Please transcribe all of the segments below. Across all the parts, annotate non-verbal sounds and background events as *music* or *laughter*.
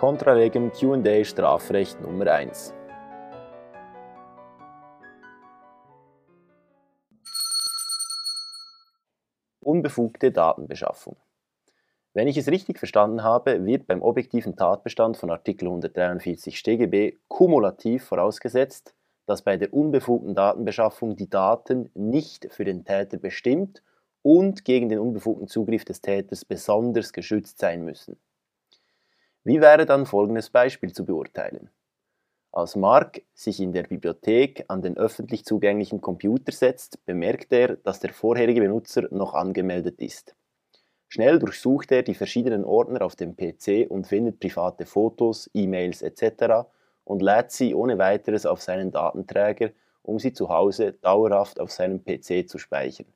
Contra legem Q&A Strafrecht Nummer 1. Unbefugte Datenbeschaffung. Wenn ich es richtig verstanden habe, wird beim objektiven Tatbestand von Artikel 143 StGB kumulativ vorausgesetzt, dass bei der unbefugten Datenbeschaffung die Daten nicht für den Täter bestimmt und gegen den unbefugten Zugriff des Täters besonders geschützt sein müssen. Wie wäre dann folgendes Beispiel zu beurteilen? Als Mark sich in der Bibliothek an den öffentlich zugänglichen Computer setzt, bemerkt er, dass der vorherige Benutzer noch angemeldet ist. Schnell durchsucht er die verschiedenen Ordner auf dem PC und findet private Fotos, E-Mails etc. und lädt sie ohne weiteres auf seinen Datenträger, um sie zu Hause dauerhaft auf seinem PC zu speichern.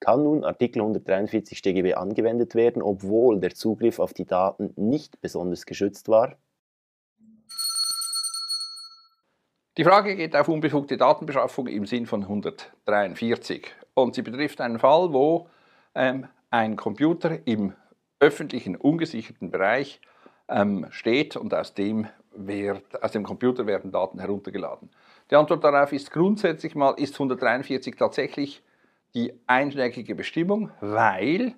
Kann nun Artikel 143 StGB angewendet werden, obwohl der Zugriff auf die Daten nicht besonders geschützt war? Die Frage geht auf unbefugte Datenbeschaffung im Sinn von 143 und sie betrifft einen Fall, wo ähm, ein Computer im öffentlichen ungesicherten Bereich ähm, steht und aus dem, wird, aus dem Computer werden Daten heruntergeladen. Die Antwort darauf ist grundsätzlich mal, ist 143 tatsächlich die einschlägige Bestimmung, weil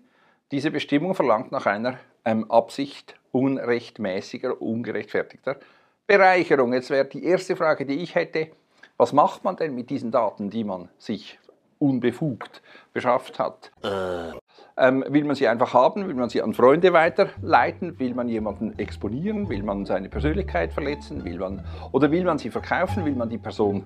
diese Bestimmung verlangt nach einer ähm, Absicht unrechtmäßiger, ungerechtfertigter Bereicherung. Jetzt wäre die erste Frage, die ich hätte, was macht man denn mit diesen Daten, die man sich unbefugt beschafft hat? Äh. Ähm, will man sie einfach haben? Will man sie an Freunde weiterleiten? Will man jemanden exponieren? Will man seine Persönlichkeit verletzen? Will man, oder will man sie verkaufen? Will man die Person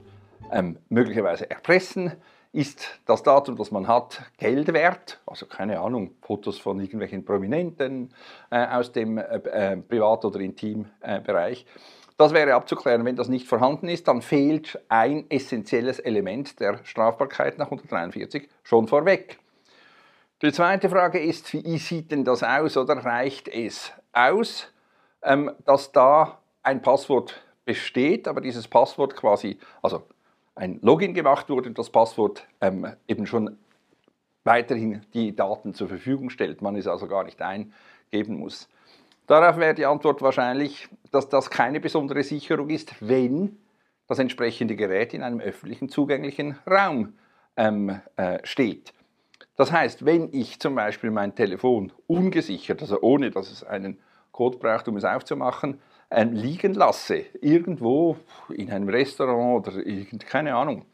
ähm, möglicherweise erpressen? ist das Datum, das man hat, Geld wert? Also keine Ahnung, Fotos von irgendwelchen Prominenten äh, aus dem äh, äh, Privat- oder Intimbereich. Das wäre abzuklären. Wenn das nicht vorhanden ist, dann fehlt ein essentielles Element der Strafbarkeit nach 143 schon vorweg. Die zweite Frage ist, wie sieht denn das aus oder reicht es aus, ähm, dass da ein Passwort besteht, aber dieses Passwort quasi, also ein Login gemacht wurde und das Passwort ähm, eben schon weiterhin die Daten zur Verfügung stellt, man es also gar nicht eingeben muss. Darauf wäre die Antwort wahrscheinlich, dass das keine besondere Sicherung ist, wenn das entsprechende Gerät in einem öffentlichen zugänglichen Raum ähm, äh, steht. Das heißt, wenn ich zum Beispiel mein Telefon ungesichert, also ohne dass es einen Code braucht, um es aufzumachen, ähm, liegen lasse, irgendwo in einem Restaurant oder irgend, keine Ahnung,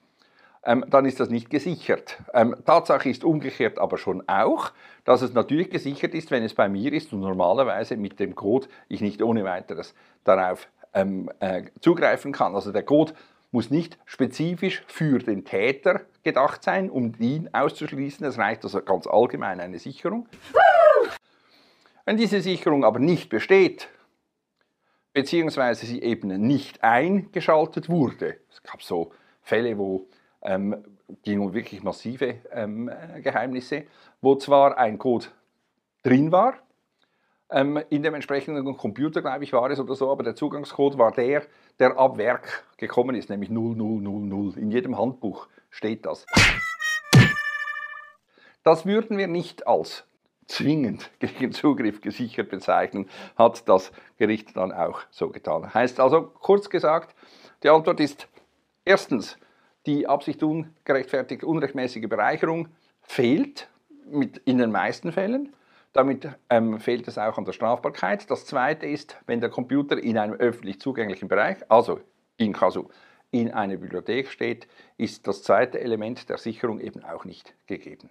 ähm, dann ist das nicht gesichert. Ähm, Tatsache ist umgekehrt aber schon auch, dass es natürlich gesichert ist, wenn es bei mir ist und normalerweise mit dem Code ich nicht ohne weiteres darauf ähm, äh, zugreifen kann. Also der Code muss nicht spezifisch für den Täter gedacht sein, um ihn auszuschließen. Es reicht also ganz allgemein eine Sicherung. Wenn diese Sicherung aber nicht besteht, beziehungsweise sie eben nicht eingeschaltet wurde. Es gab so Fälle, wo ähm, ging um wirklich massive ähm, Geheimnisse, wo zwar ein Code drin war, ähm, in dem entsprechenden Computer, glaube ich, war es oder so, aber der Zugangscode war der, der ab Werk gekommen ist, nämlich 0000. In jedem Handbuch steht das. Das würden wir nicht als zwingend *laughs* gegen Zugriff gesichert bezeichnen, hat das Gericht dann auch so getan. Heißt also, kurz gesagt, die Antwort ist erstens, die Absicht ungerechtfertigte, unrechtmäßige Bereicherung fehlt mit, in den meisten Fällen. Damit ähm, fehlt es auch an der Strafbarkeit. Das zweite ist, wenn der Computer in einem öffentlich zugänglichen Bereich, also in Casu, in einer Bibliothek steht, ist das zweite Element der Sicherung eben auch nicht gegeben.